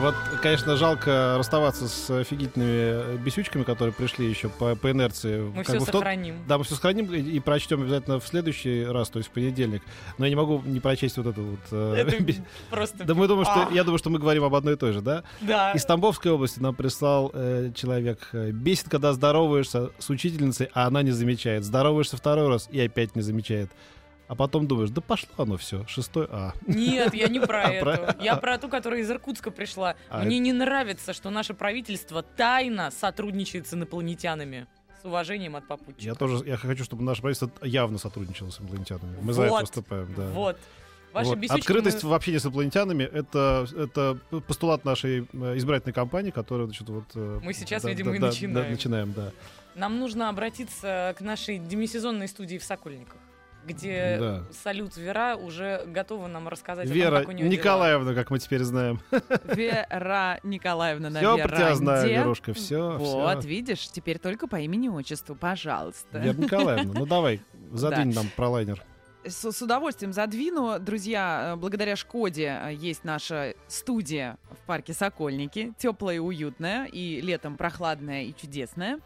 Вот, конечно, жалко расставаться с офигительными бесючками, которые пришли еще по, по инерции. Мы как все бы тот- сохраним. Да, мы все сохраним и, и прочтем обязательно в следующий раз, то есть в понедельник. Но я не могу не прочесть вот эту вот... э, Это просто... Да мы думаем, что я думаю, что мы говорим об одной и той же, да? Да. Из Тамбовской области нам прислал э, человек. э, Бесит, когда здороваешься с учительницей, а она не замечает. Здороваешься второй раз и опять не замечает. А потом думаешь, да пошло оно все, шестой А. Нет, я не про А, эту. про- Я про ту, которая из Иркутска пришла. А, Мне не нравится, что наше правительство тайно сотрудничает с инопланетянами. С уважением от попутчиков. Я тоже я хочу, чтобы наше правительство явно сотрудничало с инопланетянами. Мы за это выступаем, да. Вот. Ваши Вот. Открытость мы- в общении с инопланетянами это, это постулат нашей э, избирательной кампании, которая, значит, вот. э, Мы сейчас, да, видимо, да, и начинаем. да, начинаем, да. Нам нужно обратиться к нашей демисезонной студии в Сокольниках, где Да. салют Вера уже готова нам рассказать о том, Вера как у нее Николаевна, как мы теперь знаем. Вера Николаевна на Все про тебя знаю. Верушка, все. Вот, видишь, теперь только по имени-отчеству, пожалуйста. Вера Николаевна, ну давай, задвинь нам про лайнер. С, с удовольствием задвину. Друзья, э, благодаря Шкоде э, есть наша студия в парке Сокольники. Теплая и уютная, и летом прохладная и чудесная.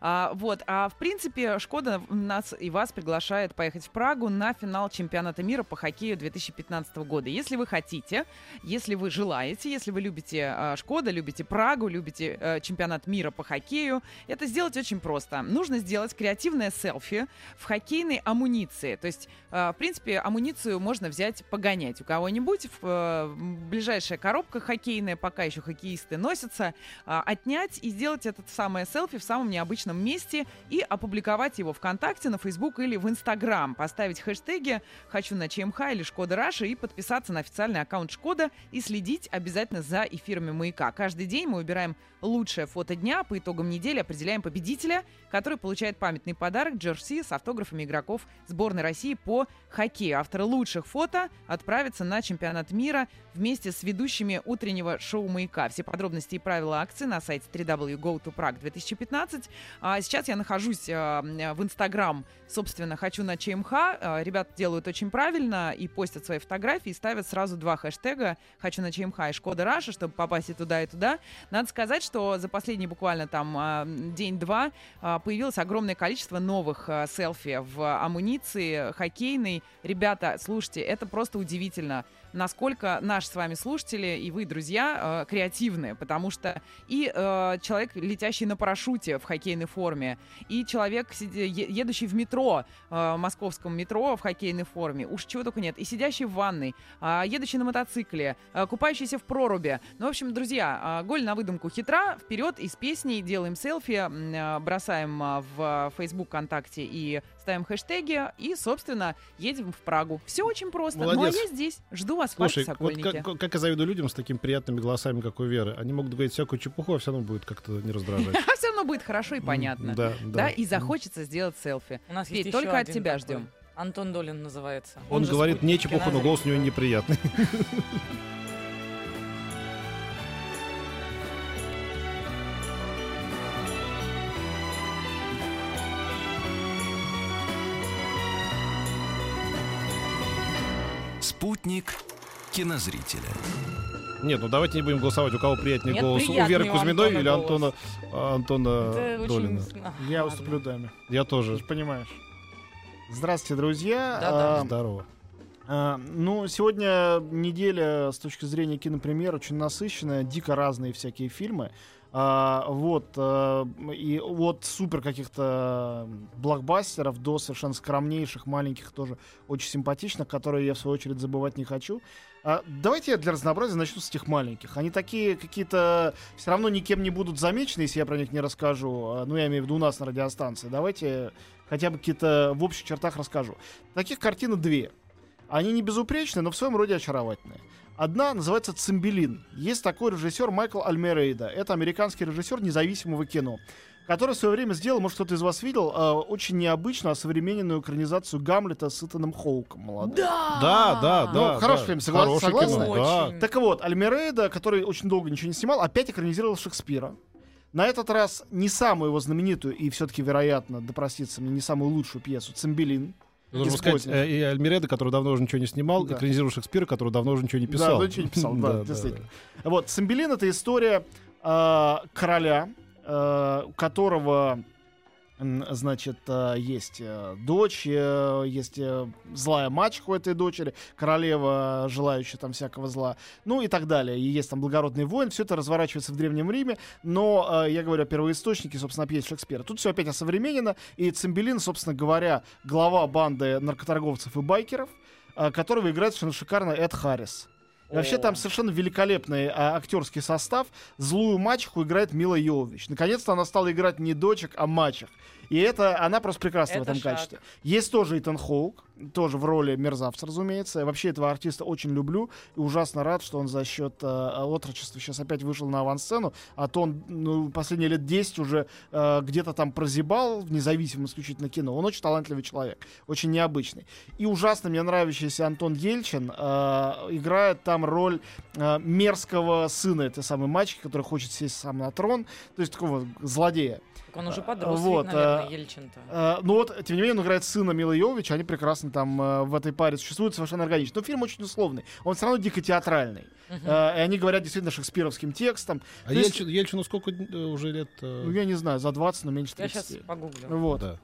А, вот. А в принципе, Шкода нас и вас приглашает поехать в Прагу на финал чемпионата мира по хоккею 2015 года. Если вы хотите, если вы желаете, если вы любите э, Шкода, любите Прагу, любите э, чемпионат мира по хоккею, это сделать очень просто. Нужно сделать креативное селфи в хоккейной амуниции. То есть, э, в принципе, амуницию можно взять погонять у кого-нибудь. Э, ближайшая коробка хоккейная, пока еще хоккеисты носятся, а, отнять и сделать это самое селфи в самом необычном месте и опубликовать его ВКонтакте, на Фейсбук или в Инстаграм. Поставить хэштеги «Хочу на ЧМХ» или «Шкода Раша» и подписаться на официальный аккаунт Шкода и следить обязательно за эфирами «Маяка». Каждый день мы выбираем лучшее фото дня. По итогам недели определяем победителя, который получает памятный подарок джерси с автографами игроков сборной России по хоккею. Авторы лучших фото отправятся на чемпионат мира вместе с ведущими утреннего шоу «Маяка». Все подробности и правила акции на сайте www.gotoprag2015. А сейчас я нахожусь а, в Инстаграм, собственно, «Хочу на ЧМХ». А, Ребята делают очень правильно и постят свои фотографии, и ставят сразу два хэштега «Хочу на ЧМХ» и «Шкода Russia», чтобы попасть и туда, и туда. Надо сказать, что за последний буквально там а, день-два появилось огромное количество новых селфи в амуниции хоккейной. Ребята, слушайте, это просто удивительно, насколько наши с вами слушатели и вы, друзья, э, креативны, потому что и э, человек, летящий на парашюте в хоккейной форме, и человек, едущий в метро, э, московском метро в хоккейной форме, уж чего только нет, и сидящий в ванной, а, едущий на мотоцикле, купающийся в проруби. Ну, в общем, друзья, голь на выдумку хитра, вперед из песней делаем селфи, бросаем в Facebook, ВКонтакте и ставим хэштеги, и, собственно, едем в Прагу. Все очень просто. Ну, а Молодец. я здесь, жду вас в Слушай, вот как, как я завидую людям с такими приятными голосами, как у Веры. Они могут говорить всякую чепуху, а все равно будет как-то не раздражать. А все равно будет хорошо и понятно. Да, Да, и захочется сделать селфи. У нас есть только от тебя ждем. Антон Долин называется. Он же говорит не чепуху, но голос у него неприятный. Спутник кинозрителя. Нет, ну давайте не будем голосовать, у кого приятнее Нет, голос. У Веры Кузьминой Антона или Антона, голос. а, Антона Это очень- Долина. А, Я ладно. уступлю даме. Я тоже. Ты понимаешь. Здравствуйте, друзья. Да-да. А, Здорово. а, ну, сегодня неделя с точки зрения кинопремьер очень насыщенная, дико разные всякие фильмы. А, вот, а, и от супер каких-то блокбастеров до совершенно скромнейших, маленьких, тоже очень симпатичных, которые я, в свою очередь, забывать не хочу. А, давайте я для разнообразия начну с этих маленьких. Они такие какие-то все равно никем не будут замечены, если я про них не расскажу. А, Ну, я имею в виду у нас на радиостанции. Давайте хотя бы какие-то в общих чертах расскажу. Таких картин две. Они не безупречны, но в своем роде очаровательные. Одна называется «Цимбелин». Есть такой режиссер Майкл Альмерейда. Это американский режиссер независимого кино. который в свое время сделал, может, кто-то из вас видел, э, очень необычную современную экранизацию Гамлета с Итаном Хоуком молодым. Да! Да, да, Ну, да. хороший да. фильм, согла- Хороший согласны? кино, да. Так вот, Альмерейда, который очень долго ничего не снимал, опять экранизировал Шекспира. На этот раз не самую его знаменитую и все-таки, вероятно, да простится мне, не самую лучшую пьесу «Цимбелин». Нужно сказать, э, и Альмиреда, который давно уже ничего не снимал, Да. экранизировал Шекспира, который давно уже ничего не писал. да, ничего не писал, да, действительно. Вот, «Цимбелин» — это история э, короля, у которого значит, э, есть э, дочь, э, есть злая мачеха у этой дочери, королева, желающая там всякого зла, ну и так далее. И есть там благородный воин, все это разворачивается в Древнем Риме, но я говорю о первоисточнике, собственно, пьес Шекспира. Тут все опять осовременено, и Цимбелин, собственно говоря, глава банды наркоторговцев и байкеров, которого играет совершенно шикарно Эд Харрис. Вообще там совершенно великолепный а, актерский состав. Злую мачеху играет Мила Йовович. Наконец-то она стала играть не дочек, а мачех. И это она просто прекрасна в Это этом шаг. качестве. Есть тоже Итан Хоук, тоже в роли мерзавца, разумеется. Я вообще этого артиста очень люблю и ужасно рад, что он за счет э, отрочества сейчас опять вышел на авансцену, а то он ну, последние лет 10 уже э, где-то там прозябал в независимом исключительно кино. Он очень талантливый человек, очень необычный. И ужасно мне нравящийся Антон Ельчин э, играет там роль э, мерзкого сына этой самой мачехи, который хочет сесть сам на трон, то есть такого злодея. Так он уже подрос, Вот, ведь, наверное, а, Ельчин-то. Э, ну вот, тем не менее, он играет сына Милы Йовович, они прекрасно там э, в этой паре существуют совершенно органично. Но фильм очень условный, он все равно дико театральный. Мгм. Э, и они говорят действительно шекспировским текстом. А То есть- Ельчин- Ельчину сколько э, уже лет? э, Ну, я не знаю, за 20, но меньше Я 30. сейчас погуглю. Вот. да.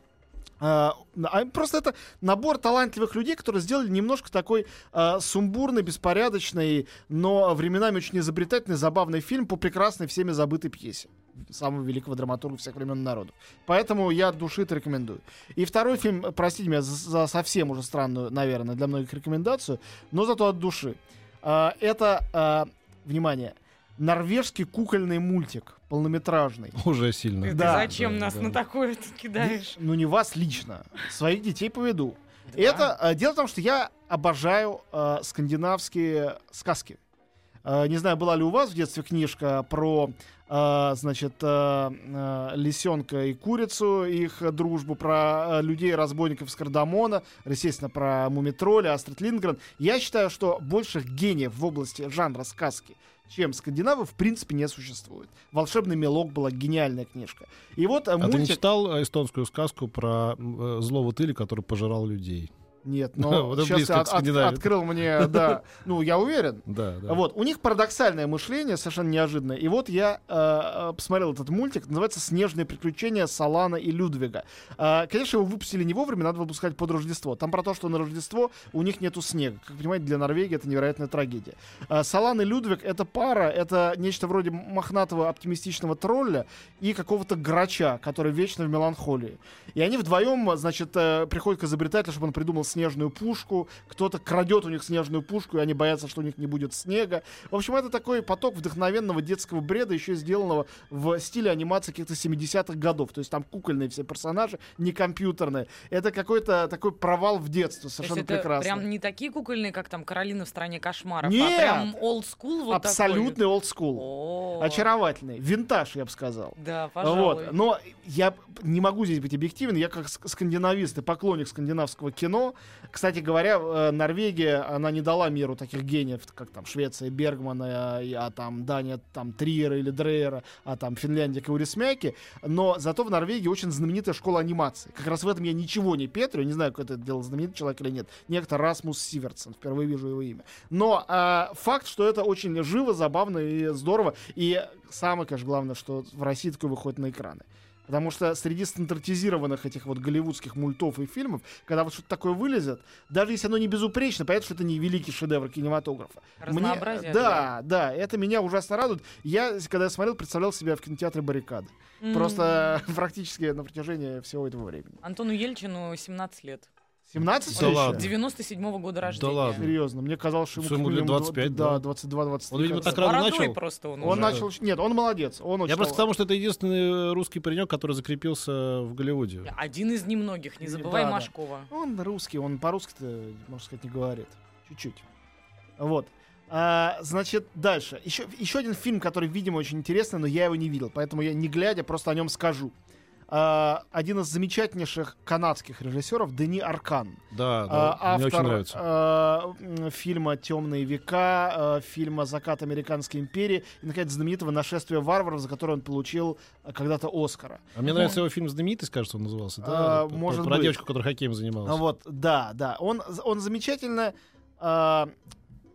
А, а просто это набор талантливых людей, которые сделали немножко такой а, сумбурный, беспорядочный, но временами очень изобретательный, забавный фильм по прекрасной всеми забытой пьесе самого великого драматурга всех времен народов. Поэтому я от души это рекомендую. И второй фильм, простите меня за, за совсем уже странную, наверное, для многих рекомендацию, но зато от души. А, это, а, внимание, норвежский кукольный мультик, полнометражный. Уже сильно. Ты Да. зачем Да, нас да. на такое ты кидаешь? Ну, не вас лично. Своих детей поведу. Да. Это э, дело в том, что я обожаю э, скандинавские сказки. Э, не знаю, была ли у вас в детстве книжка про, э, значит, э, э, лисенка и курицу, их дружбу, про э, людей-разбойников из Кардамона, естественно, про Мумитроля, Астрид Лингрен. Я считаю, что больших гениев в области жанра сказки, чем скандинавы, в принципе, не существует. «Волшебный мелок» была гениальная книжка. И вот э, А ты не мультик... читал э, эстонскую сказку про э, злого тыля, который пожирал людей? Нет, но Вот сейчас близко от- от- открыл мне, да, ну, я уверен. Да, да. Вот, у них парадоксальное мышление, совершенно неожиданное. И вот я э, э, посмотрел этот мультик, называется «Снежные приключения Салана и Людвига». Э, конечно, его выпустили не вовремя, надо выпускать под Рождество. Там про то, что на Рождество у них нету снега. Как понимаете, для Норвегии это невероятная трагедия. Э, Салан и Людвиг — это пара, это нечто вроде мохнатого оптимистичного тролля и какого-то грача, который вечно в меланхолии. И они вдвоем, значит, э, приходят к изобретателю, чтобы он придумал снежную пушку. Кто-то крадет у них снежную пушку, и они боятся, что у них не будет снега. В общем, это такой поток вдохновенного детского бреда, еще сделанного в стиле анимации каких-то 70-х годов. То есть там кукольные все персонажи, не компьютерные. Это какой-то такой провал в детство, совершенно это прекрасно. прям не такие кукольные, как там Каролина в стране кошмаров, Нет! а прям old school вот Абсолютный такой. олдскул. О, Очаровательный. Винтаж, я бы сказал. Да, пожалуй. Вот. Но я не могу здесь быть объективен. Я как ск- скандинавист и поклонник скандинавского кино. Кстати говоря, э, Норвегия, она не дала миру таких гениев, как там Швеция Бергмана, а там Дания там Триера или Дрейера, а там Финляндия Каурисмяки. Но зато в Норвегии очень знаменитая школа анимации. Как раз в этом я ничего не петрю. Не знаю, как это делал знаменитый человек или нет. Некто Расмус Сиверсон. Впервые вижу его имя. Но а, факт, что это очень живо, забавно и здорово. И самое, конечно, главное, что в России такое выходит на экраны. Потому что среди стандартизированных этих вот голливудских мультов и фильмов, когда вот что-то такое вылезет, даже если оно не безупречно, понятно, что это не великий шедевр кинематографа. Мне- Разнообразие. да, да, это меня ужасно радует. Я, когда я смотрел, представлял себя в кинотеатре «Баррикады». М. Просто практически на протяжении всего этого времени. Антону Ельчину 17 лет. 17 Да ладно. 97-го года рождения. ладно. Серьезно, мне казалось, что ему, ему лет минимум 25, да, да? 22-23. Он, видимо, так рано начал. просто он, Он уже. начал... Нет, он молодец. Он очень Я просто к тал- тому, что это единственный русский паренек, который закрепился в Голливуде. Один из немногих, не Да, забывай да. Машкова. Он русский, он по-русски-то, можно сказать, не говорит. Чуть-чуть. Вот. А, значит, дальше. Еще, еще один фильм, который, видимо, очень интересный, но я его не видел, поэтому я, не глядя, просто о нем скажу. А, один из замечательнейших канадских режиссеров Дени Аркан. Да, да, мне очень автор нравится. м, фильма «Темные века», фильма «Закат Американской империи» и, наконец, знаменитого «Нашествия варваров», за которое он получил когда-то Оскара. А мне нравится его фильм «Знаменитость», кажется, он назывался. Да? Про- может Про быть. девочку, которая хоккеем занималась. Вот, да, да. Он, он замечательно...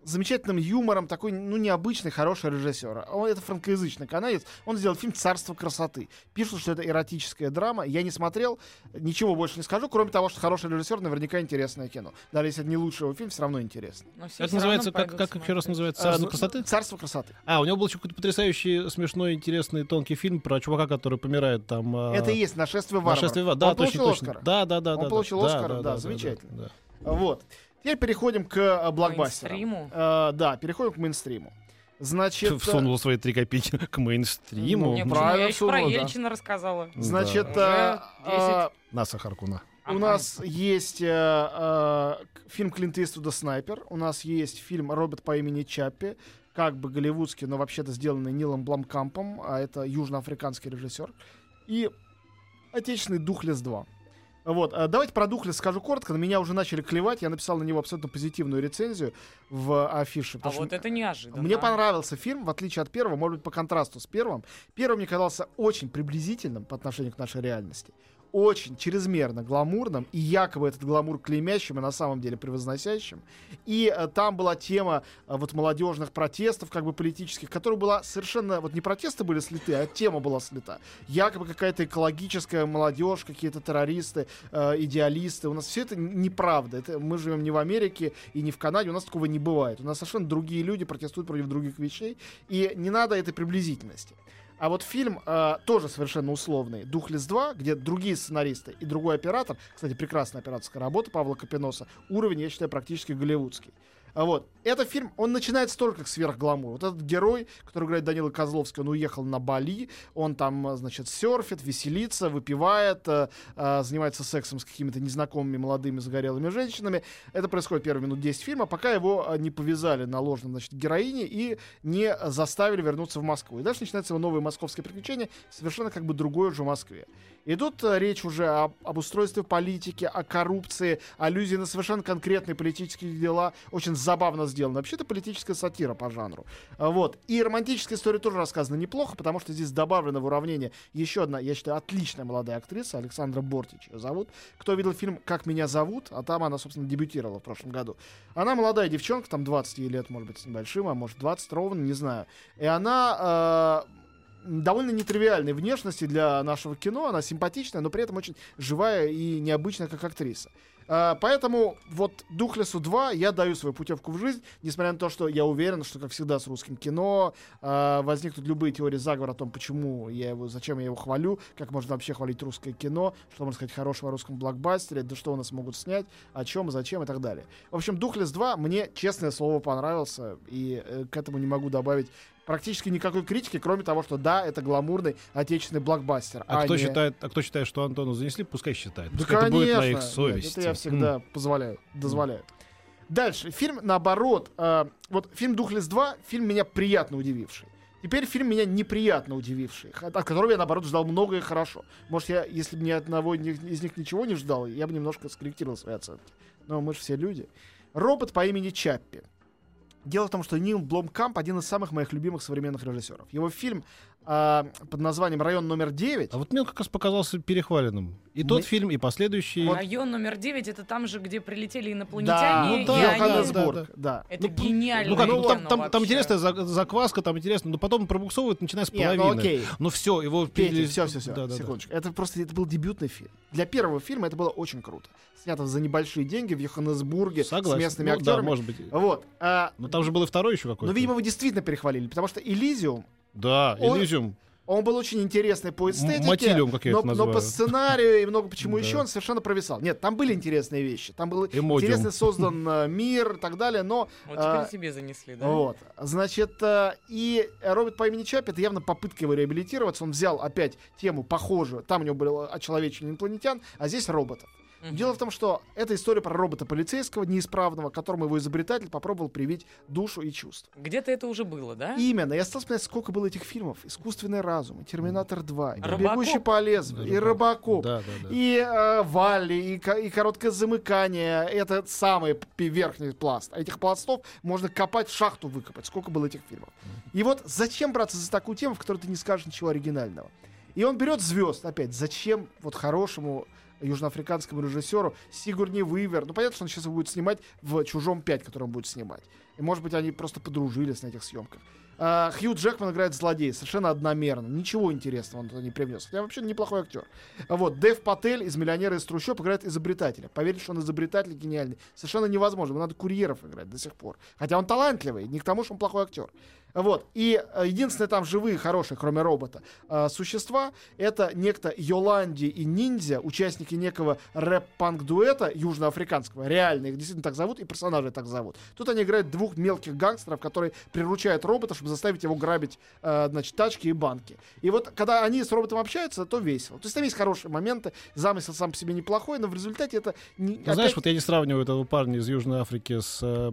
замечательным юмором, такой, ну, необычный, хороший режиссер. Он, это франкоязычный канадец. Он сделал фильм «Царство красоты». Пишут, что это эротическая драма. Я не смотрел, ничего больше не скажу, кроме того, что хороший режиссер, наверняка интересное кино. Даже если это не лучший его фильм, все равно интересно. Но все Это называется, как, как еще раз называется? А, «Царство ну, красоты»? «Царство красоты». А, у него был еще какой-то потрясающий, смешной, интересный, тонкий фильм про чувака, который помирает там... а, Это и есть «Нашествие варваров». «Нашествие варваров». Да, Он точно, получил точно. Оскара. Да, да, да. Он да, получил да, Оскара, да, да, да, замечательно. да. Вот. Теперь переходим к э, блокбастерам. Мейнстриму. Э, да, переходим к мейнстриму. Значит, э, Всунул свои три копейки к мейнстриму. Ну, правильно? Я еще про всунула, да. Ельчина рассказала. значит, Да. э, э, На Сахаркуна. У Ага. нас есть э, э, фильм Клинта Иствуда «Снайпер». У нас есть фильм «Робот по имени Чаппи», как бы голливудский, но вообще-то сделанный Нилом Бламкампом, а это южноафриканский режиссер. И «Отечественный Духлес 2». Вот, э, давайте про Духлес скажу коротко. На меня уже начали клевать. Я написал на него абсолютно позитивную рецензию в афише. А вот это неожиданно. мне понравился фильм, в отличие от первого, может быть, по контрасту с первым. Первый мне казался очень приблизительным по отношению к нашей реальности. Очень чрезмерно гламурным, и якобы этот гламур клеймящим, и на самом деле превозносящим. И э, там была тема э, вот молодежных протестов, как бы политических, которая была совершенно... Вот не протесты были слиты, а тема была слита. Якобы какая-то экологическая молодежь, какие-то террористы, э, идеалисты. У нас все это неправда. Это, мы живем не в Америке и не в Канаде, у нас такого не бывает. У нас совершенно другие люди протестуют против других вещей, и не надо этой приблизительности. А вот фильм э, тоже совершенно условный «Духлес 2», где другие сценаристы и другой оператор, кстати, прекрасная операторская работа Павла Капиноса, уровень, я считаю, практически голливудский. А вот. Этот фильм, он начинается только как сверхгламур. Вот этот герой, который играет Данила Козловский, он уехал на Бали, он там, э, значит, серфит, веселится, выпивает, э, э, занимается сексом с какими-то незнакомыми молодыми загорелыми женщинами. Это происходит первые минут 10 фильма, пока его не повязали на ложном, значит, героине и не заставили вернуться в Москву. И дальше начинается его новые московские приключения, совершенно как бы другой уже в Москве. И тут э, речь уже об, об устройстве политики, о коррупции, аллюзии на совершенно конкретные политические дела. Очень забавно сделано. Вообще, это политическая сатира по жанру. А, Вот. И романтическая история тоже рассказана неплохо, потому что здесь добавлено в уравнение еще одна, я считаю, отличная молодая актриса, Александра Бортич ее зовут. Кто видел фильм «Как меня зовут», а там она, собственно, дебютировала в прошлом году. Она молодая девчонка, там 20 ей лет, может быть, с небольшим, а может 20 ровно, не знаю. И она э, довольно нетривиальной внешности для нашего кино. Она симпатичная, но при этом очень живая и необычная как актриса. А, Поэтому вот Духлесу 2 я даю свою путевку в жизнь, несмотря на то, что я уверен, что, как всегда, с русским кино а, возникнут любые теории заговора о том, почему я его, зачем я его хвалю, как можно вообще хвалить русское кино, что можно сказать хорошего о русском блокбастере, да что у нас могут снять, о чем, зачем и так далее. В общем, Духлес 2 мне, честное слово, понравился, и э, к этому не могу добавить практически никакой критики, кроме того, что да, это гламурный отечественный блокбастер. А, кто не- считает, а кто считает, что Антону занесли, пускай считает. да, Пускай это конечно. будет на их Нет, совести. это я всегда позволяю, дозволяю. Дальше. Фильм, наоборот, э, вот фильм «Духлес 2», фильм меня приятно удививший. Теперь фильм меня неприятно удививший, от которого я, наоборот, ждал многое хорошо. Может, я, если бы ни одного из них ничего не ждал, я бы немножко скорректировал свои оценки. Но мы же все люди. Робот по имени Чаппи. Дело в том, что Нил Бломкамп один из самых моих любимых современных режиссеров. Его фильм а, под названием «Район номер 9» А вот мне он как раз показался перехваленным. И тот Мы- фильм, и последующий. Район номер 9 это там же, где прилетели Да, инопланетяне. ну и да, они- Йоханнесбург, да, да. Это Ну, гениально. Ну как, ну, там, там, там интересная за- закваска, там интересно, но потом пробуксовывают, начиная с ну половины. окей. Ну все, его Петя, все, все, все, Да, да, да. секундочку. Это просто это был дебютный фильм. Для первого фильма это было очень круто. Снято за небольшие деньги в Йоханнесбурге Согласен. с местными Ну да, актерами. может быть. Вот. а, Но там же был и второй еще какой-то. но, видимо, вы действительно перехвалили, потому что Элизиум, Да, Он- Элизиум. он был очень интересный по эстетике. Мотилиум, как я но, это но называю. по сценарию и много почему еще он совершенно провисал. Нет, там были интересные вещи. Там был Эмодиум. интересно создан э, мир и так далее, но Вот а, теперь себе занесли, да? Вот. Значит, э, и робот по имени Чаппи, это явно попытка его реабилитироваться. Он взял опять тему похожую. Там у него было очеловечение инопланетян, а здесь роботов. Мгм. Дело в том, что это история про робота полицейского неисправного, которому его изобретатель попробовал привить душу и чувства. Где-то это уже было, да? Именно. Я стал вспоминать, сколько было этих фильмов. «Искусственный разум», и «Терминатор 2», и Робокоп. «Бегущий по лезвию», и «Робокоп», Да, да, да. и э, «Валли», и, и «Короткое замыкание». Это самый верхний пласт. А этих пластов можно копать, шахту выкопать. Сколько было этих фильмов. И вот зачем браться за такую тему, в которой ты не скажешь ничего оригинального? И он берет звезд, опять, зачем вот хорошему южноафриканскому режиссеру Сигурни Уивер. Ну, понятно, что он сейчас будет снимать в «Чужом 5», который он будет снимать. И, может быть, они просто подружились на этих съемках. А, Хью Джекман играет злодея, совершенно одномерно. Ничего интересного он туда не привнес. Хотя вообще неплохой актер. А Вот, Дэв Патель из «Миллионера из трущоб» играет изобретателя. Поверить, что он изобретатель гениальный, совершенно невозможно. Ему надо курьеров играть до сих пор. Хотя он талантливый, не к тому, что он плохой актер. Вот. И э, единственное там живые, хорошие, кроме робота, э, существа, это некто Йоланди и Ниндзя, участники некого рэп-панк-дуэта южноафриканского. Реально, их действительно так зовут, и персонажи так зовут. Тут они играют двух мелких гангстеров, которые приручают робота, чтобы заставить его грабить, э, значит, тачки и банки. И вот, когда они с роботом общаются, то весело. То есть там есть хорошие моменты, замысел сам по себе неплохой, но в результате это... Не, Ну, знаешь, вот я не сравниваю этого парня из Южной Африки с, э,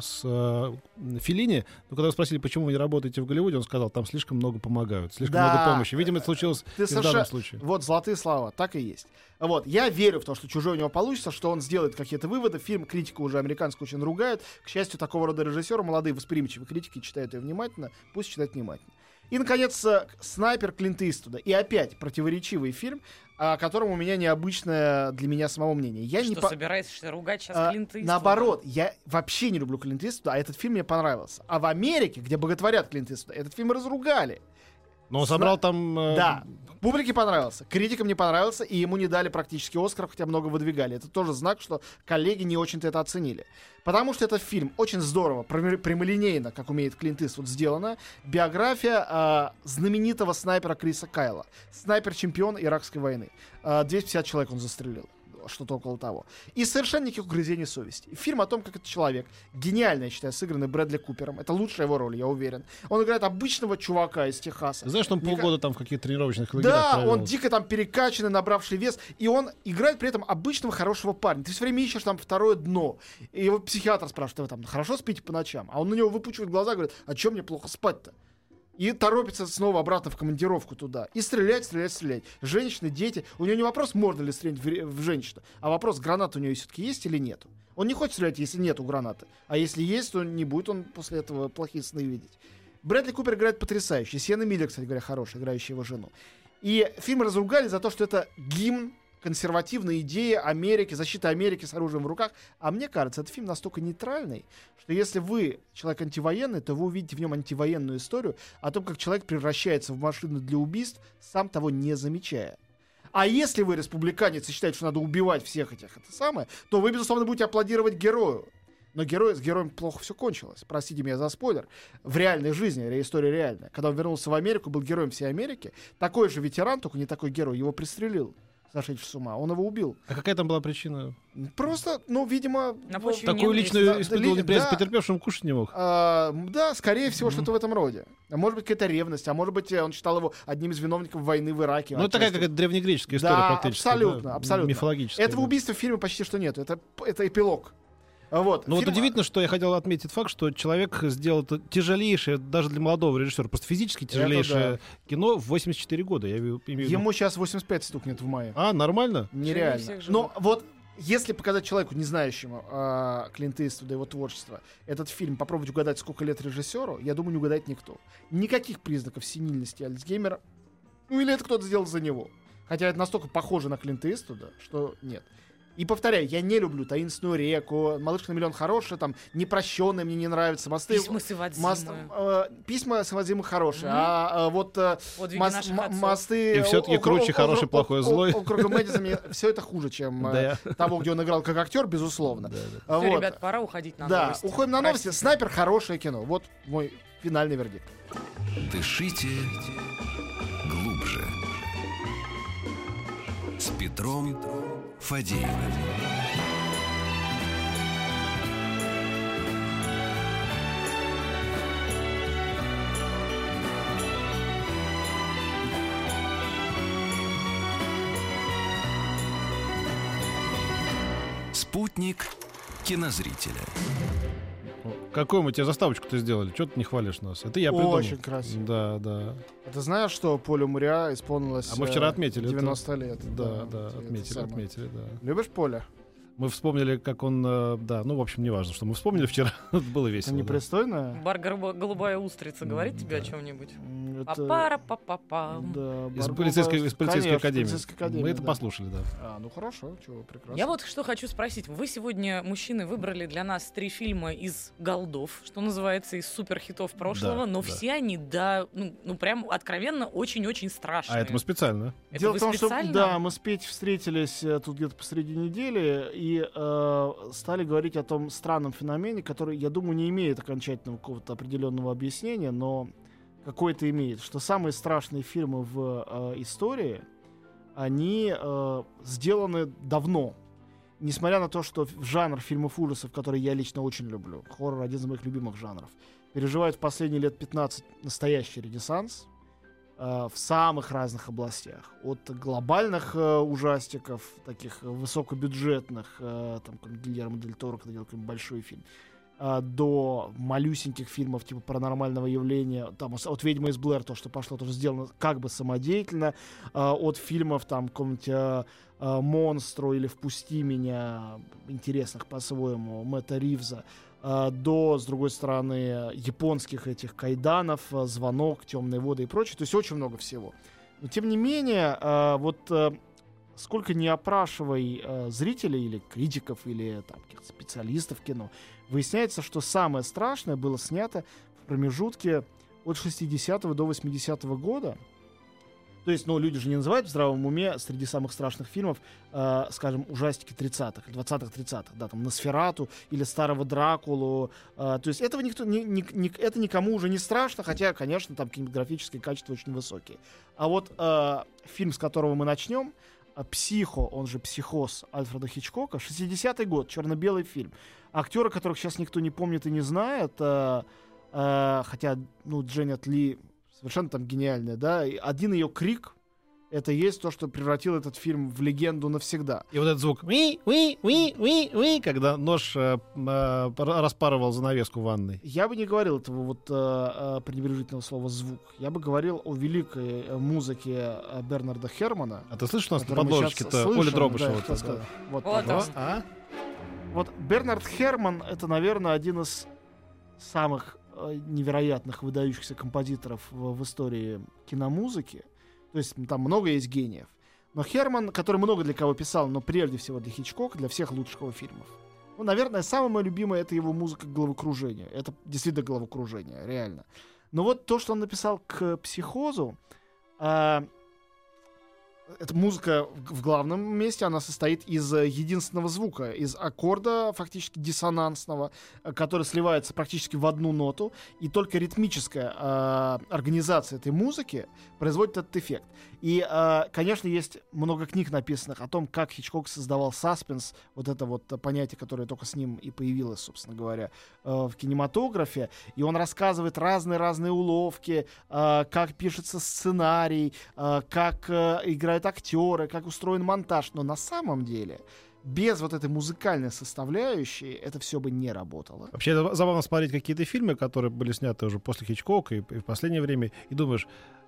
с э, Феллини, но когда вы спросили, почему вы не работаете в Голливуде, он сказал, там слишком много помогают, слишком Да. много помощи. Видимо, это случилось Ты и в данном совершенно- случае. Вот, золотые слова, так и есть. Вот, я верю в то, что «Чужой» у него получится, что он сделает какие-то выводы. Фильм критика уже американскую очень ругают. К счастью, такого рода режиссеры, молодые восприимчивые критики, читают ее внимательно, пусть читают внимательно. И, наконец, э, «Снайпер» Клинта Иствуда. И опять противоречивый фильм, о котором у меня необычное для меня самого мнение. Я не Что, по- собираешься ругать сейчас а, Клинта Иствуда? Наоборот, я вообще не люблю Клинта Иствуда, а этот фильм мне понравился. А в Америке, где боготворят Клинта Иствуда, этот фильм разругали. Но он собрал там... э, Да, публике понравился, критикам не понравился, и ему не дали практически Оскар, хотя много выдвигали. Это тоже знак, что коллеги не очень-то это оценили. Потому что этот фильм очень здорово, прямо- прямолинейно, как умеет Клинт Иствуд, сделано. Биография а, знаменитого снайпера Криса Кайла. Снайпер-чемпион Иракской войны. А, 250 человек он застрелил. Что-то около того. И совершенно никаких угрызений совести. Фильм о том, как этот человек, гениально, я считаю, сыгранный Брэдли Купером. Это лучшая его роль, я уверен. Он играет обычного чувака из Техаса. Знаешь, он полгода там в каких-то тренировочных лагерях да, провел? он дико там перекачанный, набравший вес, и он играет при этом обычного хорошего парня. Ты все время ищешь там второе дно. И его психиатр спрашивает, вы там хорошо спите по ночам? А он на него выпучивает глаза и говорит, а чем мне плохо спать-то? И торопится снова обратно в командировку туда. И стрелять, стрелять, стрелять. Женщины, дети. У него не вопрос, можно ли стрелять в, в женщину, а вопрос, граната у нее все-таки есть или нету. Он не хочет стрелять, если нету гранаты. А если есть, то не будет он после этого плохие сны видеть. Брэдли Купер играет потрясающе. Сиена Миллер, кстати говоря, хорошая, играющая его жену. И фильм разругали за то, что это гимн консервативной идеи Америки, защита Америки с оружием в руках. А мне кажется, этот фильм настолько нейтральный, что если вы человек антивоенный, то вы увидите в нем антивоенную историю о том, как человек превращается в машину для убийств, сам того не замечая. А если вы республиканец и считаете, что надо убивать всех этих, это самое, то вы, безусловно, будете аплодировать герою. Но герой, с героем плохо все кончилось. Простите меня за спойлер. В реальной жизни, история реальная. Когда он вернулся в Америку, был героем всей Америки, такой же ветеран, только не такой герой, его пристрелил, сошедший с ума. Он его убил. А какая там была причина? Просто, ну, видимо... На ну, почве Такую личную испытывал да, неприятность да. потерпевший, он кушать не мог. а, да, скорее всего, что-то в этом роде. А может быть, какая-то ревность, а может быть, он считал его одним из виновников войны в Ираке. Ну, это такая какая-то древнегреческая история Да, практически. абсолютно, да, абсолютно. Мифологическая. Этого да. убийства в фильме почти что нет. Это, это эпилог. А Вот. Ну вот Фильм- удивительно, что я хотел отметить факт, что человек сделал это тяжелейшее, даже для молодого режиссера, просто физически тяжелейшее кино в 84 года. Я имею имею в виду. Ему сейчас 85 стукнет в мае. А, нормально? Нереально. Но вот если показать человеку, не знающему э, Клинта Иствуда, его творчество, этот фильм, попробовать угадать, сколько лет режиссеру, я думаю, не угадает никто. Никаких признаков сенильности Альцгеймера. Ну или это кто-то сделал за него. Хотя это настолько похоже на Клинта Иствуда, что нет. И повторяю, я не люблю «Таинственную реку», «Малышка на миллион» хорошая, там «Непрощенная» мне не нравится, «Мосты...» Письма с Мост- э, письма с Вадимом хорошие, а, а вот э, Подвиги мос- наших м- отцов. мосты И о- круче о- хороший, о- плохой, злой. о- Округа Мэдисона все это хуже, чем э, Да. того, где он играл как актер, безусловно. А вот. ребят, пора уходить на Да, новости. уходим на новости. Снайпер хорошее кино. Вот мой финальный вердикт. Дышите глубже. С Петром Фадеевым. Спутник кинозрителя. Какую мы тебе заставочку-то сделали? Что ты не хвалишь нас? Это я придумал. Очень красиво. Да, да. А Ты знаешь, что Полю Муря исполнилось А мы вчера э, отметили это. 90 лет. Да, да, это отметили, самое. отметили, да. Любишь Поля? Мы вспомнили, как он, э, да, ну, в общем, не важно, что мы вспомнили вчера. Было Это весело. да. непристойно? Бар голубо- голубая устрица говорит тебе о да. чем-нибудь? М, это- папара па па па Да, Из бар полицейской, из полицейской Конечно, академии. полицейской академии, Мы это да. послушали, да. А, ну хорошо, чего, прекрасно. Я вот что хочу спросить. Вы сегодня, мужчины, выбрали для нас три фильма из голдов, что называется, из суперхитов прошлого, Да, но да. все они, да, ну, ну прям откровенно очень-очень страшные. А это мы специально. Это Дело вы в том, специально? что да, мы с Петей встретились э, тут где-то посреди недели и э, стали говорить о том странном феномене, который, я думаю, не имеет окончательного какого-то определенного объяснения, но какое-то имеет, что самые страшные фильмы в э, истории, они э, сделаны давно. Несмотря на то, что жанр фильмов ужасов, который я лично очень люблю, хоррор один из моих любимых жанров, переживает в последние лет 15 настоящий ренессанс, в самых разных областях. От глобальных э, ужастиков, таких э, высокобюджетных, э, там, как Гильермо Дель Торо, когда делал какой-нибудь большой фильм, э, до малюсеньких фильмов типа паранормального явления, там от «Ведьмы из Блэр», то, что пошло, тоже сделано как бы самодеятельно, э, от фильмов там какого-нибудь э, э, «Монстру» или «Впусти меня», интересных по-своему, Мэтта Ривза, э, до, с другой стороны, японских этих кайданов, э, звонок, темные воды и прочее. То есть очень много всего. Но тем не менее, э, вот э, сколько не опрашивай э, зрителей или критиков или там, специалистов кино, выясняется, что самое страшное было снято в промежутке от 60 до 80 года. То есть, ну, люди же не называют в здравом уме среди самых страшных фильмов, э, скажем, ужастики 30-х, 20-х, 30-х, да, там, Носферату или Старого Дракулу. э, то есть, этого никто, ни- ни- ни- это никому уже не страшно, хотя, конечно, там кинематографические качества очень высокие. А вот э, фильм, с которого мы начнем, э, «Психо», он же «Психоз» Альфреда Хичкока, 60-й год, черно-белый фильм. Актеры, которых сейчас никто не помнит и не знает, э, э, хотя, ну, Дженнет Ли совершенно там гениальная, да, и один ее крик, это есть то, что превратил этот фильм в легенду навсегда. И вот этот звук уи, уи, уи, уи, уи, когда нож э, э, распарывал занавеску в ванной. Я бы не говорил этого вот э, э, пренебрежительного слова «звук». Я бы говорил о великой э, музыке э, Бернарда Хермана. А ты слышишь, у нас на подложечке-то Оля да, Дробышева? сказать. Вот, Вот пожалуйста. он. А? Вот Бернард Херман — это, наверное, один из самых невероятных, выдающихся композиторов в, в истории киномузыки. То есть там много есть гениев. Но Херман, который много для кого писал, но прежде всего для Хичкока, для всех лучших его фильмов. Ну, наверное, самое мое любимое — это его музыка к головокружению. Это действительно головокружение, реально. Но вот то, что он написал к «Психозу», а, эта музыка в главном месте, она состоит из э, единственного звука, из аккорда фактически диссонансного, э, который сливается практически в одну ноту, и только ритмическая э, организация этой музыки производит этот эффект. И, э, конечно, есть много книг написанных о том, как Хичкок создавал саспенс, вот это вот понятие, которое только с ним и появилось, собственно говоря, э, в кинематографе, и он рассказывает разные-разные уловки, э, как пишется сценарий, э, как э, играют актеры, как устроен монтаж. Но на самом деле без вот этой музыкальной составляющей это все бы не работало. Вообще забавно смотреть какие-то фильмы, которые были сняты уже после Хичкока и, и в последнее время, и думаешь,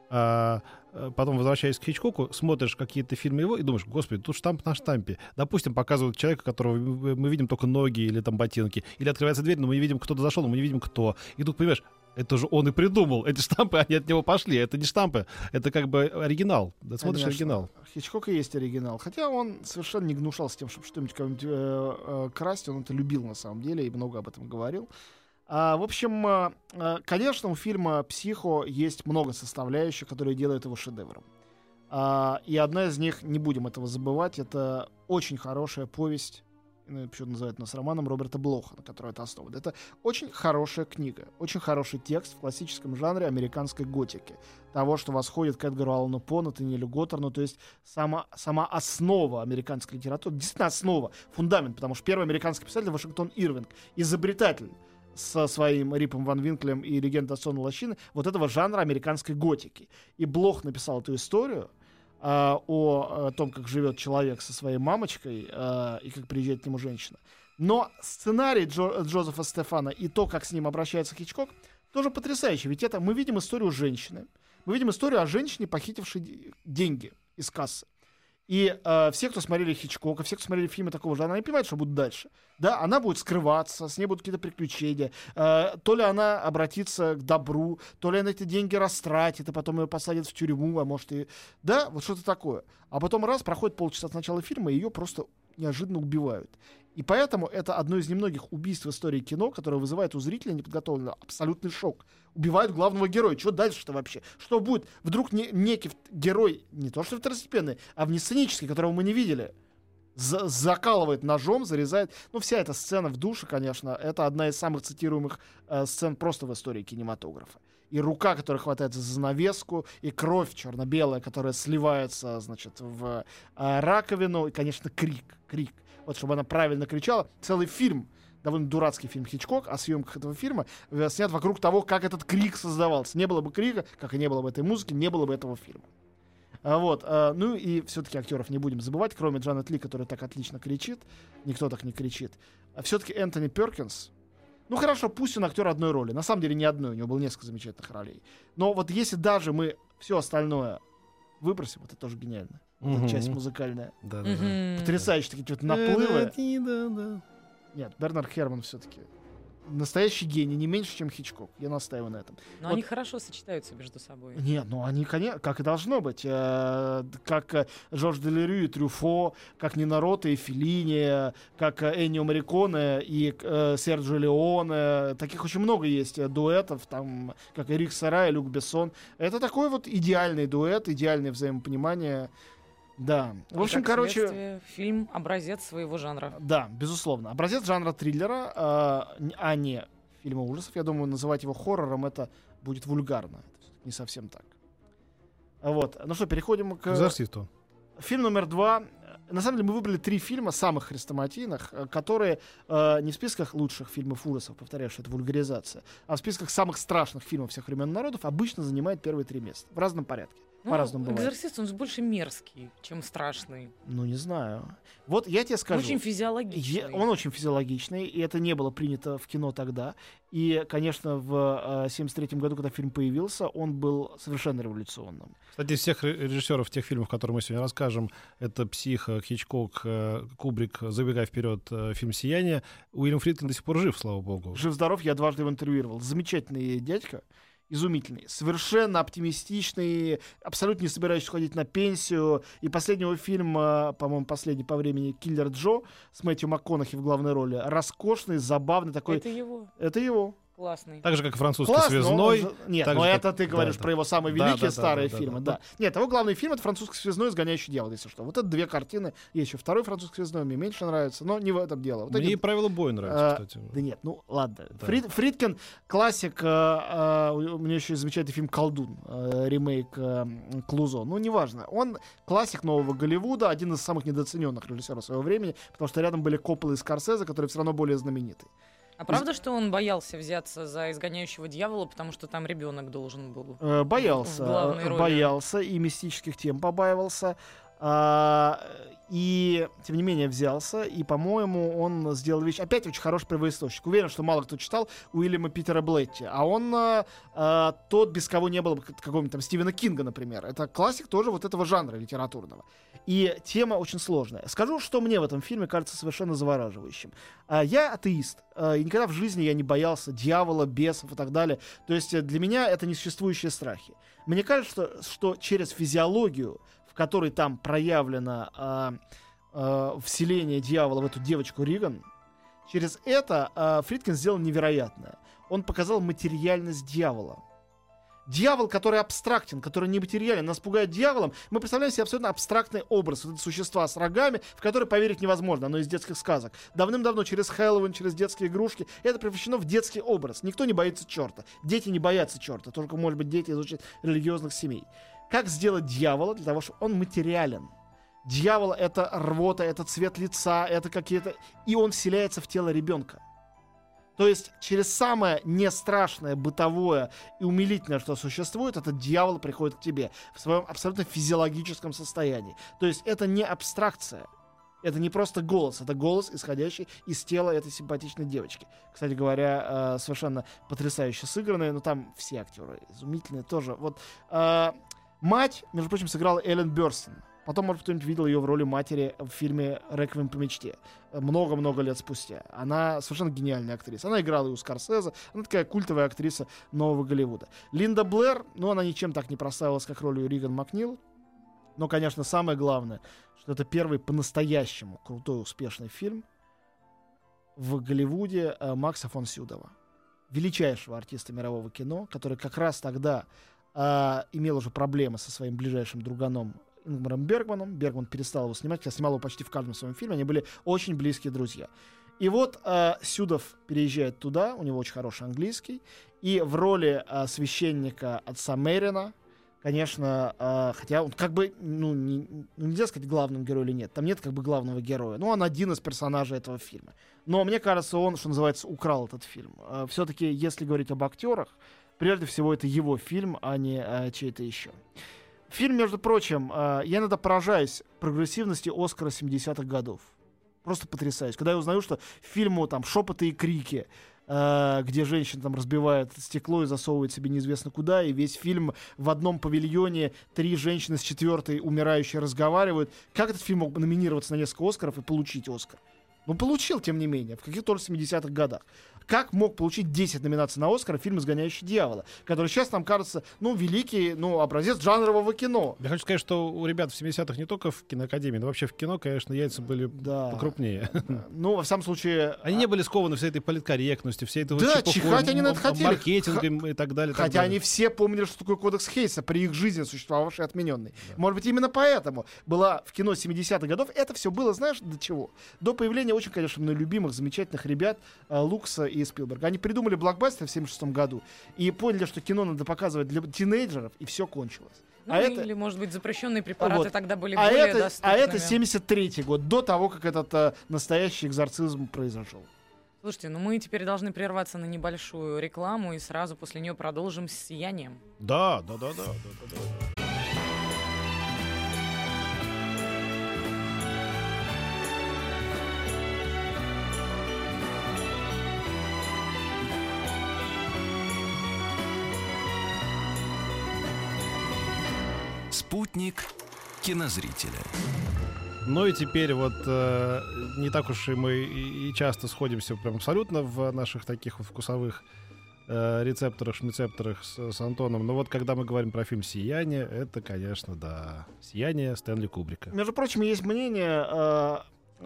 а, а, потом возвращаясь к Хичкоку, смотришь какие-то фильмы его и думаешь, господи, тут штамп на штампе. Допустим, показывают человека, которого мы видим только ноги или там ботинки, или открывается дверь, но мы не видим, кто-то зашел, но мы не видим, кто. И тут понимаешь, это же он и придумал. Эти штампы, они от него пошли. Это не штампы, это как бы оригинал. Да, смотришь Конечно. оригинал. Хичкок и есть оригинал. Хотя он совершенно не гнушался тем, чтобы что-нибудь кого-нибудь э, э, красть. Он это любил на самом деле и много об этом говорил. А, в общем, э, э, конечно, у фильма «Психо» есть много составляющих, которые делают его шедевром. А, и одна из них, не будем этого забывать, это очень хорошая повесть, почему называют нас романом Роберта Блоха, на которой это основано. Это очень хорошая книга, очень хороший текст в классическом жанре американской готики. Того, что восходит к Эдгару Аллану По, Натаниэлю Готтерну, то есть сама, сама основа американской литературы, действительно основа, фундамент, потому что первый американский писатель Вашингтон Ирвинг, изобретатель со своим Рипом Ван Винклем и легенда Сона Лощины, вот этого жанра американской готики. И Блох написал эту историю, а, о, э, том, как живет человек со своей мамочкой а, и как приезжает к нему женщина. Но сценарий Джо- Джозефа Стефана и то, как с ним обращается Хичкок, тоже потрясающе. Ведь это мы видим историю женщины. Мы видим историю о женщине, похитившей деньги из кассы. И э, все, кто смотрели Хичкока, все, кто смотрели фильмы такого жанра, они понимают, что будет дальше. Да, она будет скрываться, с ней будут какие-то приключения. Э, то ли она обратится к добру, то ли она эти деньги растратит, и потом ее посадят в тюрьму, а может и... Да, вот что-то такое. А потом раз, проходит полчаса с начала фильма, и ее просто неожиданно убивают. И поэтому это одно из немногих убийств в истории кино, которое вызывает у зрителя неподготовленного абсолютный шок. Убивают главного героя. Что дальше-то вообще? Что будет? Вдруг не, некий герой, не то что второстепенный, а внесценический, которого мы не видели, за- закалывает ножом, зарезает. Ну, вся эта сцена в душе, конечно, это одна из самых цитируемых э, сцен просто в истории кинематографа. И рука, которая хватается за занавеску, и кровь черно-белая, которая сливается, значит, в э, раковину, и, конечно, крик, крик. Вот чтобы она правильно кричала. Целый фильм, довольно дурацкий фильм Хичкок о съемках этого фильма, э, снят вокруг того, как этот крик создавался. Не было бы крика, как и не было бы этой музыки, не было бы этого фильма. А, Вот, а, ну и все-таки актеров не будем забывать, кроме Джанет Ли, которая так отлично кричит, никто так не кричит. А все-таки Энтони Перкинс, ну хорошо, пусть он актер одной роли, на самом деле не одной, у него было несколько замечательных ролей. Но вот если даже мы все остальное выбросим, это тоже гениально. Вот Мгм. часть музыкальная. Да, да, да. Потрясающие такие что-то наплывы. Да, да. Нет, Бернард Херман все-таки настоящий гений, не меньше, чем Хичкок. Я настаиваю на этом. Но Вот. они хорошо сочетаются между собой. Нет, ну они, конечно, как и должно быть. Э, как э, Жорж Делерю и Трюфо, как Нина Рота и Феллини, как э, Эннио Мариконе и э, Серджио Леоне. Таких очень много есть э, дуэтов, там, как Эрик Сара и Люк Бессон. Это такой вот идеальный дуэт, идеальное взаимопонимание. Да. В И общем, как короче... фильм образец своего жанра. Да, безусловно. Образец жанра триллера, э, а не фильма ужасов. Я думаю, называть его хоррором это будет вульгарно. Это не совсем так. Вот. Ну что, переходим к... Экзорцисту. Фильм номер два. На самом деле мы выбрали три фильма самых хрестоматийных, э, которые э, не в списках лучших фильмов ужасов, повторяю, что это вульгаризация, а в списках самых страшных фильмов всех времен народов обычно занимает первые три места. В разном порядке. Ну, По-разному бывает. экзорцист, он же больше мерзкий, чем страшный. Ну, не знаю. Вот я тебе скажу. Очень физиологичный. Е- Он очень физиологичный, и это не было принято в кино тогда. И, конечно, в 1973 году, когда фильм появился, он был совершенно революционным. Кстати, из всех ре- режиссеров тех фильмов, которые мы сегодня расскажем, это «Псих», э, Хичкок, э, Кубрик, забегая вперед, э, фильм «Сияние», Уильям Фридкин до сих пор жив, слава богу. Жив-здоров, я дважды его интервьюировал. Замечательный дядька, изумительный, совершенно оптимистичный, абсолютно не собирающийся уходить на пенсию. И последнего фильма, по-моему, последний по времени, «Киллер Джо» с Мэтью МакКонахи в главной роли. Роскошный, забавный такой. Это его. Это его. Классный. Так же, как французский Классно, связной. он Нет, но же, это как- ты говоришь да, про его самые Да, великие да, да, старые да, да, фильмы, да. да. Нет, его главный фильм это французский связной «Изгоняющий дьявола», если что. Вот это две картины. Есть еще второй французский связной, мне меньше нравится, но не в этом дело. Вот Мне эти- и правила боя А, нравятся, кстати. Да нет, ну ладно. Да. Фрид- Фридкин классик. э, э, у меня еще замечательный фильм «Колдун», э, ремейк э, Клузо. Ну, неважно. Он классик нового Голливуда, один из самых недооцененных режиссеров своего времени, потому что рядом были Коппола и Скорсезе, которые все равно более знаменитые. А правда, что он боялся взяться за изгоняющего дьявола, потому что там ребенок должен был? Э, боялся, э, боялся и мистических тем побаивался. А, и, тем не менее, взялся. И, по-моему, он сделал вещь... Опять очень хороший первоисточник. Уверен, что мало кто читал Уильяма Питера Блетти. А он э, тот, без кого не было бы как- какого-нибудь там Стивена Кинга, например. Это классик тоже вот этого жанра литературного. И тема очень сложная. Скажу, что мне в этом фильме кажется совершенно завораживающим. Я атеист. И никогда в жизни я не боялся дьявола, бесов и так далее. То есть э, для меня это несуществующие страхи. Мне кажется, что, через физиологию, которой там проявлено а, а, вселение дьявола в эту девочку Риган, через это а, Фридкин сделал невероятное. Он показал материальность дьявола. Дьявол, который абстрактен, который нематериален, нас пугает дьяволом, мы представляем себе абсолютно абстрактный образ. Вот это существа с рогами, в которые поверить невозможно, оно из детских сказок. Давным-давно через Хэллоуин, через детские игрушки, это превращено в детский образ. Никто не боится черта. Дети не боятся черта, только, может быть, дети из очень религиозных семей. Как сделать дьявола для того, чтобы он материален? Дьявол — это рвота, это цвет лица, это какие-то... И он вселяется в тело ребенка. То есть через самое нестрашное, бытовое и умилительное, что существует, этот дьявол приходит к тебе в своем абсолютно физиологическом состоянии. То есть это не абстракция. Это не просто голос, это голос, исходящий из тела этой симпатичной девочки. Кстати говоря, э, совершенно потрясающе сыгранные, но там все актеры изумительные тоже. Вот э, мать, между прочим, сыграла Эллен Бёрстон. Потом, может, кто-нибудь видел ее в роли матери в фильме «Реквием по мечте». Много-много лет спустя. Она совершенно гениальная актриса. Она играла и у Скорсезе. Она такая культовая актриса нового Голливуда. Линда Блэр, ну, она ничем так не прославилась, как ролью Риган Макнил. Но, конечно, самое главное, что это первый по-настоящему крутой, успешный фильм в Голливуде э, Макса фон Сюдова. Величайшего артиста мирового кино, который как раз тогда э, имел уже проблемы со своим ближайшим друганом Ингмаром Бергманом. Бергман перестал его снимать, хотя снимал его почти в каждом своем фильме. Они были очень близкие друзья. И вот э, Сюдов переезжает туда, у него очень хороший английский, и в роли э, священника отца Мэрина, конечно, э, хотя он как бы, ну, не, ну, нельзя сказать, главным героем или нет, там нет как бы главного героя, ну, он один из персонажей этого фильма. Но мне кажется, он, что называется, украл этот фильм. Э, все-таки, если говорить об актерах, прежде всего, это его фильм, а не э, чей-то еще. Фильм, между прочим, э, я иногда поражаюсь прогрессивности Оскара 70-х годов. Просто потрясаюсь. Когда я узнаю, что фильму там «Шепоты и крики», э, где женщина там разбивает стекло и засовывает себе неизвестно куда, и весь фильм в одном павильоне три женщины с четвертой умирающие разговаривают. Как этот фильм мог номинироваться на несколько Оскаров и получить Оскар? Ну, получил, тем не менее, в каких-то 70-х годах. Как мог получить 10 номинаций на Оскар фильм «Изгоняющий дьявола», который сейчас нам кажется, ну, великий, ну, образец жанрового кино. Я хочу сказать, что у ребят в 70-х не только в киноакадемии, но вообще в кино, конечно, яйца были Да. покрупнее. Ну, во всяком случае... Они не были скованы всей этой политкорректностью, всей этой Да, чихать они на это хотели. маркетингом и так далее. так Хотя далее. они все помнили, что такое кодекс Хейса при их жизни существовавший отмененный. Может быть, именно поэтому была в кино 70-х годов. Это все было, знаешь, до чего? До появления очень, конечно, мной любимых, замечательных ребят э, Лукса и Спилберга. Они придумали блокбастер в 76 году и поняли, что кино надо показывать для тинейджеров, и все кончилось. Ну, а это- или, может быть, запрещенные препараты Вот. тогда были А более это, доступными. а это 73-й год, до того, как этот э, настоящий экзорцизм произошел. Слушайте, ну мы теперь должны прерваться на небольшую рекламу и сразу после нее продолжим с сиянием. Да, да, да, да, да, да, да. Спутник кинозрителя. Ну и теперь вот э, не так уж и мы и, и часто сходимся прям абсолютно в наших таких вот вкусовых э, рецепторах, шмецепторах с, с Антоном. Но вот когда мы говорим про фильм «Сияние», это, конечно, да, «Сияние» Стэнли Кубрика. Между прочим, есть мнение, э,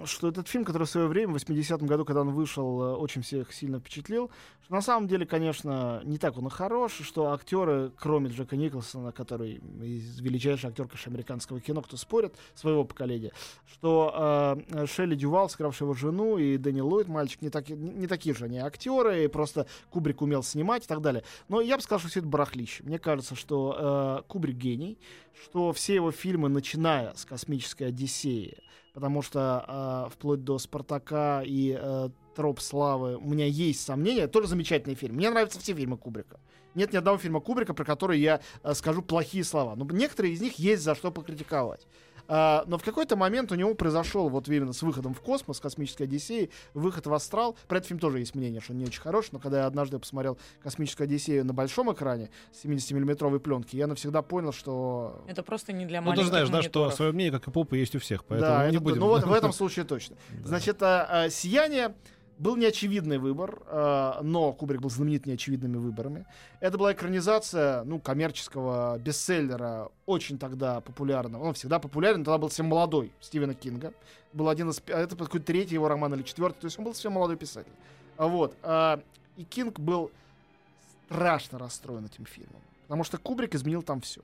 что этот фильм, который в свое время, в 80-м году, когда он вышел, э, очень всех сильно впечатлил, что на самом деле, конечно, не так он и хорош, что актеры, кроме Джека Николсона, который из величайший актер, конечно, американского кино, кто спорит, своего поколения, что э, Шелли Дювал, сыгравшая его жену, и Дэнни Ллойд, мальчик, не, таки- не такие же они актеры, и просто Кубрик умел снимать и так далее. Но я бы сказал, что все это барахлище. Мне кажется, что э, Кубрик гений, что все его фильмы, начиная с «Космической Одиссеи», потому что э, вплоть до «Спартака» и э, «Троп славы» у меня есть сомнения. Тоже замечательный фильм. Мне нравятся все фильмы Кубрика. Нет ни одного фильма Кубрика, про который я э, скажу плохие слова. Но некоторые из них есть за что покритиковать. А, но в какой-то момент у него произошел вот именно с выходом в космос, космической Одиссеи, выход в астрал. Про этот фильм тоже есть мнение, что он не очень хорош, но когда я однажды посмотрел космическую Одиссею на большом экране с 70-миллиметровой пленки, я навсегда понял, что Это просто не для Ну, ты маленьких знаешь, да, что свое мнение, как и попа, есть у всех, поэтому да, не это- будем... ну вот в этом случае точно. Значит, а, а, «Сияние» был неочевидный выбор, а, но Кубрик был знаменит неочевидными выборами. Это была экранизация, ну, коммерческого бестселлера, очень тогда популярного. Он всегда популярен, тогда был совсем молодой, Стивена Кинга. Был один из... а Это какой-то третий его роман или четвертый, то есть он был совсем молодой писатель. А Вот. а, И Кинг был страшно расстроен этим фильмом, потому что Кубрик изменил там все.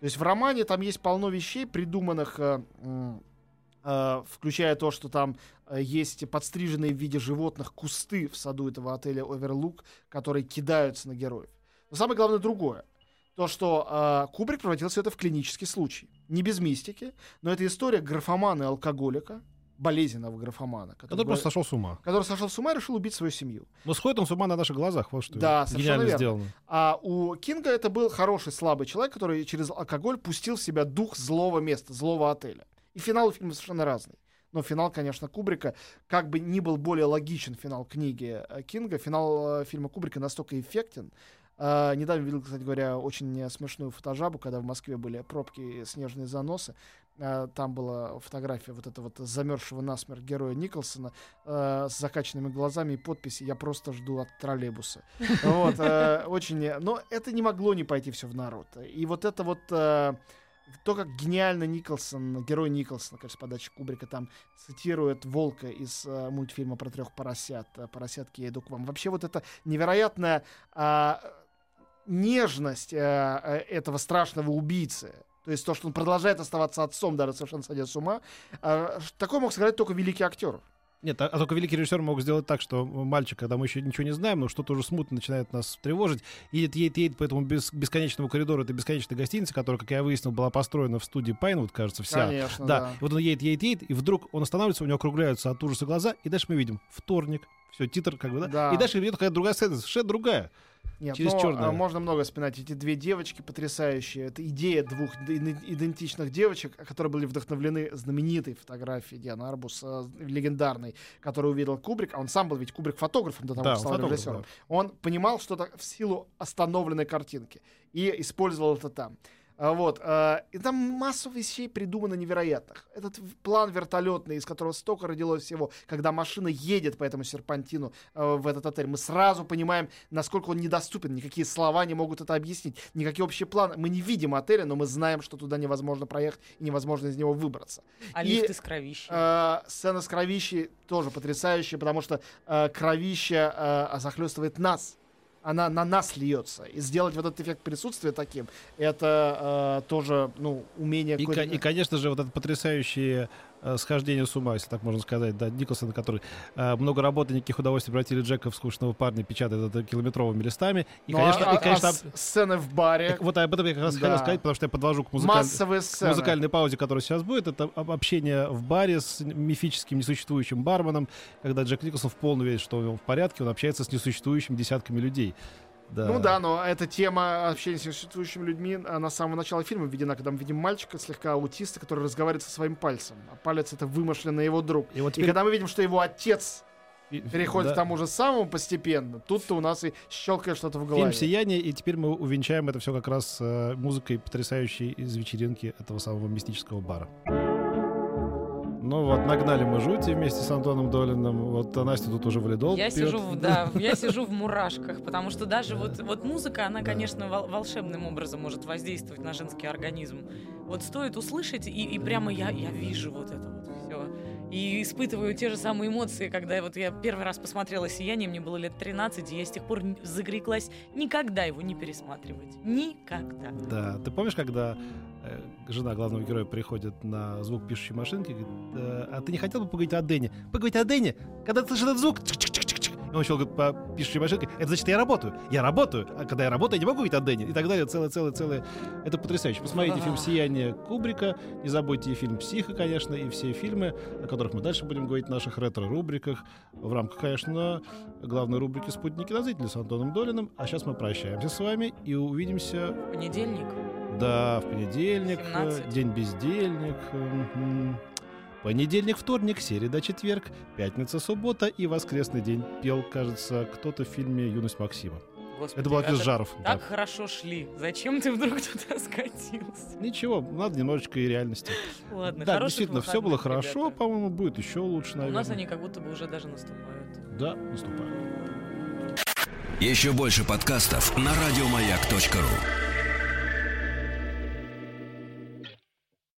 То есть в романе там есть полно вещей, придуманных, э, э, включая то, что там э, есть подстриженные в виде животных кусты в саду этого отеля Оверлук, которые кидаются на героев. Но самое главное другое. То, что э, Кубрик превратил все это в клинический случай. Не без мистики, но это история графомана и алкоголика, болезненного графомана, который, Который просто сошел с ума. который сошел с ума и решил убить свою семью. Но сходит он с ума на наших глазах, вот что Да, совершенно гениально верно. сделано. А у Кинга это был хороший, слабый человек, который через алкоголь пустил в себя дух злого места, злого отеля. И финал у фильма совершенно разный. Но финал, конечно, Кубрика, как бы ни был более логичен финал книги э, Кинга, финал э, фильма Кубрика настолько эффектен. Э, недавно видел, кстати говоря, очень смешную фотожабу, когда в Москве были пробки и снежные заносы. Э, Там была фотография вот этого вот замерзшего насмерть героя Николсона э, с закачанными глазами и подписи «Я просто жду от троллейбуса». Вот, очень... Но это не могло не пойти все в народ. И вот это вот... э, то, как гениально Николсон, герой Николсона, конечно, с подачи Кубрика, там цитирует Волка из э, мультфильма про трех поросят. э, Поросятки, я иду к вам. Вообще вот это невероятная а, нежность э, э, этого страшного убийцы. То есть то, что он продолжает оставаться отцом, даже совершенно сойдя с ума. ш- такое мог сыграть только великий актер. Нет, а, а только великий режиссер мог сделать так, что мальчик, когда мы еще ничего не знаем, но что-то уже смутно начинает нас тревожить, едет, едет, едет по этому бес- бесконечному коридору этой бесконечной гостиницы, которая, как я выяснил, была построена в студии Пайнвуд, кажется, вся. Конечно, Да. да. И вот он едет, едет, едет, и вдруг он останавливается, у него округляются от ужаса глаза, и дальше мы видим вторник. Все, титр, как бы, да? Да. И дальше идет какая-то другая сцена, совершенно другая. Нет, Через но, чёрное. а, можно много вспоминать. Эти две девочки потрясающие. Это идея двух ид- идентичных девочек, которые были вдохновлены знаменитой фотографией Дианы Арбус, э, легендарной, которую увидел Кубрик. А он сам был ведь Кубрик фотографом до того, Да, как стал режиссером. да. Он понимал что-то в силу остановленной картинки и использовал это там. А, Вот. э, И там массу вещей придумано невероятных. Этот план вертолетный, из которого столько родилось всего, когда машина едет по этому серпантину э, в этот отель, мы сразу понимаем, насколько он недоступен. Никакие слова не могут это объяснить. Никакие общие планы. Мы не видим отеля, но мы знаем, что туда невозможно проехать и невозможно из него выбраться. А И, лифт из кровищи. Э, сцена с кровищей тоже потрясающая, потому что э, кровища э, захлестывает нас. Она на нас льется. И сделать вот этот эффект присутствия таким, это э, тоже, ну, умение... И, и, конечно же, вот это потрясающее э, схождение с ума, если так можно сказать, да, Николсона, который э, много работы, никаких удовольствий превратили Джека в скучного парня, печатает это километровыми листами. И, Ну, конечно, а- и, а- конечно а с- сцены в баре, так вот об этом я как раз Да. хотел сказать, потому что я подвожу к музыкальной массовые к музыкальной паузе, которая сейчас будет, это об- общение в баре с мифическим несуществующим барменом, когда Джек Николсон в полной уверен, что он в порядке, он общается с несуществующими десятками людей. Да. Ну да, но эта тема общения с существующими людьми она с самого начала фильма введена, когда мы видим мальчика, слегка аутиста, который разговаривает со своим пальцем. А палец — это вымышленный его друг. И вот И теперь... когда мы видим, что его отец и- переходит да. к тому же самому постепенно, тут-то у нас и щелкает что-то в Фильм голове. «Сияние», и теперь мы увенчаем это все как раз э, музыкой потрясающей из вечеринки этого самого мистического бара. Ну вот, нагнали мы жути вместе с Антоном Долиным. Вот а Настя тут уже валидол Я пьет. сижу, в, да, я сижу в мурашках, потому что даже Да. вот, вот музыка, она, Да. конечно, вол- волшебным образом может воздействовать на женский организм. Вот стоит услышать, и, и прямо я, я вижу вот это. И испытываю те же самые эмоции, когда вот я первый раз посмотрела «Сияние», мне было лет 13, и я с тех пор загреклась никогда его не пересматривать. Никогда. Да, ты помнишь, когда э, жена главного героя приходит на звук пишущей машинки, говорит, «Э, а ты не хотел бы поговорить о Дэне? Поговорить о Дэне? Когда ты слышишь этот звук, чик-чик-чик-чик». И он еще говорит по пишущей машинке, это значит, я работаю. Я работаю. А когда я работаю, я не могу говорить о Дэне. И так далее, целое-целое-целое. Это потрясающе. Посмотрите фильм «Сияние» Кубрика. Не забудьте и фильм «Психо», конечно, и все фильмы, о которых мы дальше будем говорить в наших ретро-рубриках. В рамках, конечно, главной рубрики «Спутники на зрителя» с Антоном Долиным. А сейчас мы прощаемся с вами и увидимся Понедельник. да, в понедельник, э, 17. день бездельник. Понедельник, вторник, середа, четверг, пятница, суббота и воскресный день. Пел, кажется, кто-то в фильме «Юность Максима». Господи, Это был отец а Жаров. да. Так хорошо шли. Зачем ты вдруг туда скатился? Ничего, надо немножечко и реальности. Ладно, да, действительно, все было хорошо, ребята. по-моему, будет еще лучше, У наверное. нас они как будто бы уже даже наступают. Да, наступает. Еще больше подкастов на радиомаяк.ру.